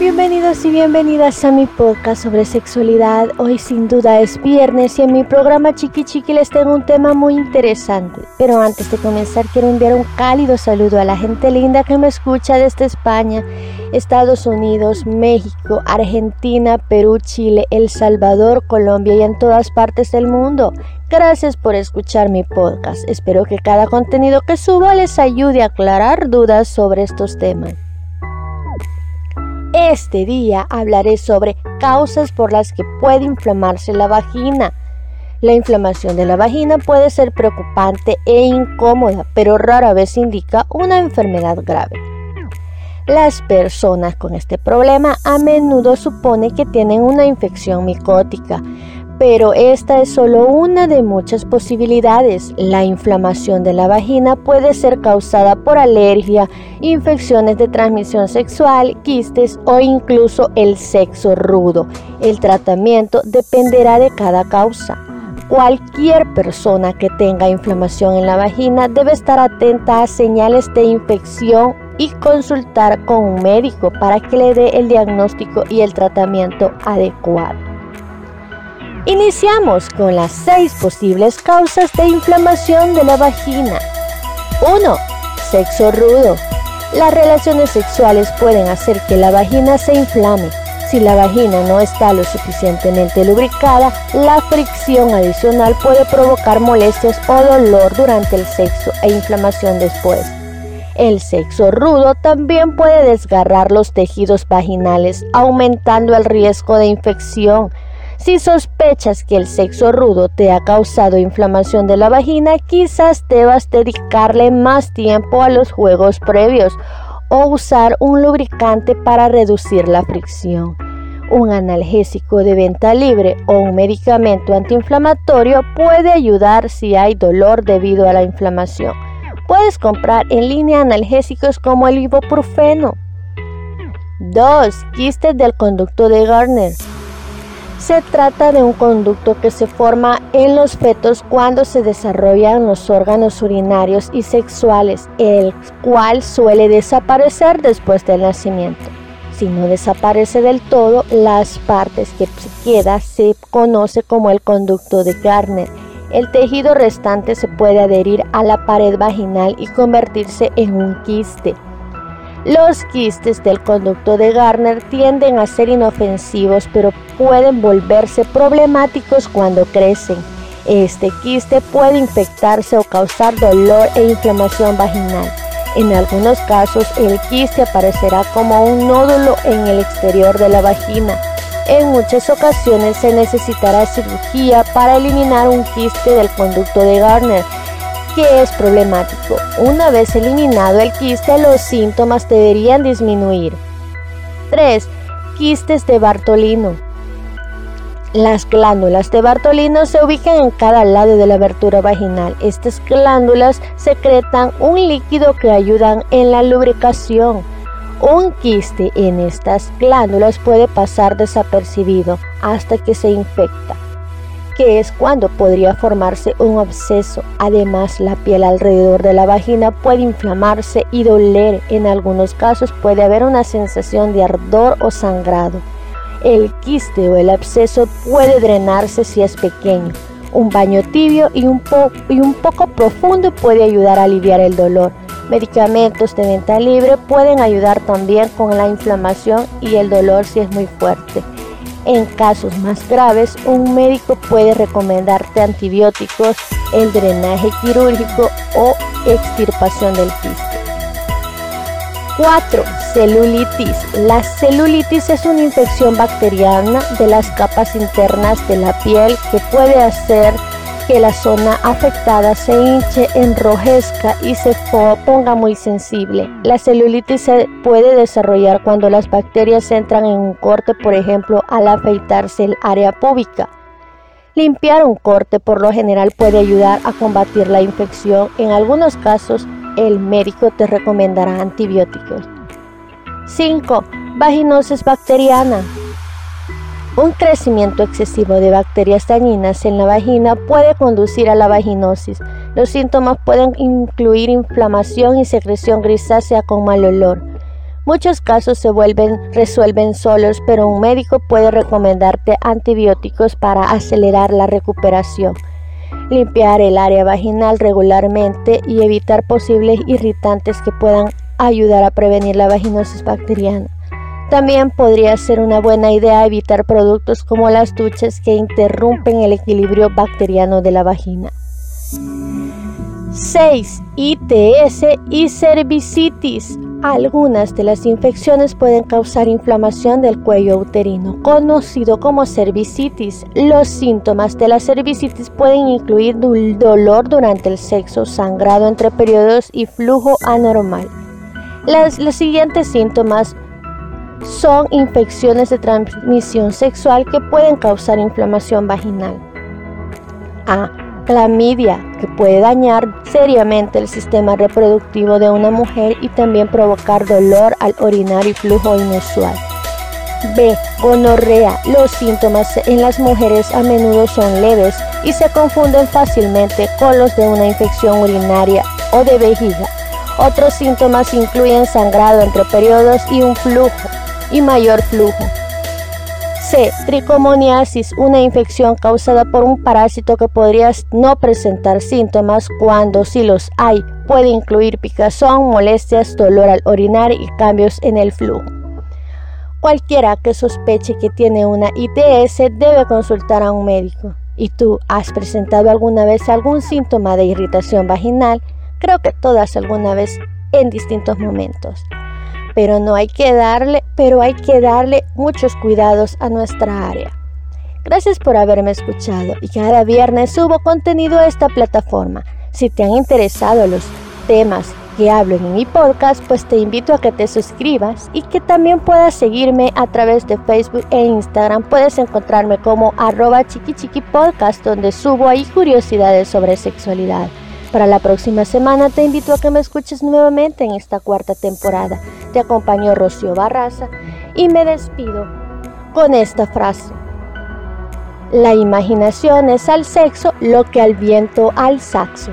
Bienvenidos y bienvenidas a mi podcast sobre sexualidad. Hoy sin duda es viernes y en mi programa Chiqui Chiqui les tengo un tema muy interesante. Pero antes de comenzar quiero enviar un cálido saludo a la gente linda que me escucha desde España, Estados Unidos, México, Argentina, Perú, Chile, El Salvador, Colombia y en todas partes del mundo. Gracias por escuchar mi podcast. Espero que cada contenido que subo les ayude a aclarar dudas sobre estos temas. Este día hablaré sobre causas por las que puede inflamarse la vagina. La inflamación de la vagina puede ser preocupante e incómoda, pero rara vez indica una enfermedad grave. Las personas con este problema a menudo supone que tienen una infección micótica, pero esta es solo una de muchas posibilidades. La inflamación de la vagina puede ser causada por alergia, infecciones de transmisión sexual, quistes o incluso el sexo rudo. El tratamiento dependerá de cada causa. Cualquier persona que tenga inflamación en la vagina debe estar atenta a señales de infección y consultar con un médico para que le dé el diagnóstico y el tratamiento adecuado. Iniciamos con las seis posibles causas de inflamación de la vagina. 1. Sexo rudo. Las relaciones sexuales pueden hacer que la vagina se inflame. Si la vagina no está lo suficientemente lubricada, la fricción adicional puede provocar molestias o dolor durante el sexo e inflamación después. El sexo rudo también puede desgarrar los tejidos vaginales, aumentando el riesgo de infección si sospechas que el sexo rudo te ha causado inflamación de la vagina, quizás debas dedicarle más tiempo a los juegos previos o usar un lubricante para reducir la fricción. Un analgésico de venta libre o un medicamento antiinflamatorio puede ayudar si hay dolor debido a la inflamación. Puedes comprar en línea analgésicos como el ibuprofeno. 2. Quistes del conducto de Garner. Se trata de un conducto que se forma en los fetos cuando se desarrollan los órganos urinarios y sexuales, el cual suele desaparecer después del nacimiento. Si no desaparece del todo, las partes que queda se conoce como el conducto de Garner. El tejido restante se puede adherir a la pared vaginal y convertirse en un quiste. Los quistes del conducto de Garner tienden a ser inofensivos, pero pueden volverse problemáticos cuando crecen. Este quiste puede infectarse o causar dolor e inflamación vaginal. En algunos casos, el quiste aparecerá como un nódulo en el exterior de la vagina. En muchas ocasiones se necesitará cirugía para eliminar un quiste del conducto de Garner que es problemático. Una vez eliminado el quiste, los síntomas deberían disminuir. 3. Quistes de Bartolino. Las glándulas de Bartolino se ubican en cada lado de la abertura vaginal. Estas glándulas secretan un líquido que ayudan en la lubricación. Un quiste en estas glándulas puede pasar desapercibido hasta que se infecta que es cuando podría formarse un absceso. Además, la piel alrededor de la vagina puede inflamarse y doler. En algunos casos puede haber una sensación de ardor o sangrado. El quiste o el absceso puede drenarse si es pequeño. Un baño tibio y un, y un poco profundo puede ayudar a aliviar el dolor. Medicamentos de venta libre pueden ayudar también con la inflamación y el dolor si es muy fuerte. En casos más graves, un médico puede recomendarte antibióticos, el drenaje quirúrgico o extirpación del quiste. 4. Celulitis. La celulitis es una infección bacteriana de las capas internas de la piel que puede hacer que la zona afectada se hinche, enrojezca y se ponga muy sensible. La celulitis se puede desarrollar cuando las bacterias entran en un corte, por ejemplo, al afeitarse el área púbica. Limpiar un corte por lo general puede ayudar a combatir la infección. En algunos casos, el médico te recomendará antibióticos. 5. Vaginosis bacteriana. Un crecimiento excesivo de bacterias dañinas en la vagina puede conducir a la vaginosis. Los síntomas pueden incluir inflamación y secreción grisácea con mal olor. Muchos casos se resuelven solos, pero un médico puede recomendarte antibióticos para acelerar la recuperación. Limpiar el área vaginal regularmente y evitar posibles irritantes que puedan ayudar a prevenir la vaginosis bacteriana. También podría ser una buena idea evitar productos como las duchas que interrumpen el equilibrio bacteriano de la vagina. 6. ITS y cervicitis. Algunas de las infecciones pueden causar inflamación del cuello uterino, conocido como cervicitis. Los síntomas de la cervicitis pueden incluir dolor durante el sexo, sangrado entre periodos y flujo anormal. los siguientes síntomas son infecciones de transmisión sexual que pueden causar inflamación vaginal. A. Clamidia, que puede dañar seriamente el sistema reproductivo de una mujer y también provocar dolor al orinar y flujo inusual. B. Gonorrea. Los síntomas en las mujeres a menudo son leves y se confunden fácilmente con los de una infección urinaria o de vejiga. Otros síntomas incluyen sangrado entre periodos y un flujo y mayor flujo. C. Tricomoniasis, una infección causada por un parásito que podría no presentar síntomas cuando si los hay. Puede incluir picazón, molestias, dolor al orinar y cambios en el flujo. Cualquiera que sospeche que tiene una ITS debe consultar a un médico. ¿Y tú has presentado alguna vez algún síntoma de irritación vaginal? Creo que todas alguna vez en distintos momentos pero no hay que darle, pero hay que darle muchos cuidados a nuestra área. Gracias por haberme escuchado y cada viernes subo contenido a esta plataforma. Si te han interesado los temas que hablo en mi podcast, pues te invito a que te suscribas y que también puedas seguirme a través de Facebook e Instagram. Puedes encontrarme como arroba chiquichiquipodcast donde subo ahí curiosidades sobre sexualidad. Para la próxima semana te invito a que me escuches nuevamente en esta cuarta temporada. Te acompañó Rocío Barraza y me despido con esta frase. La imaginación es al sexo lo que al viento al saxo.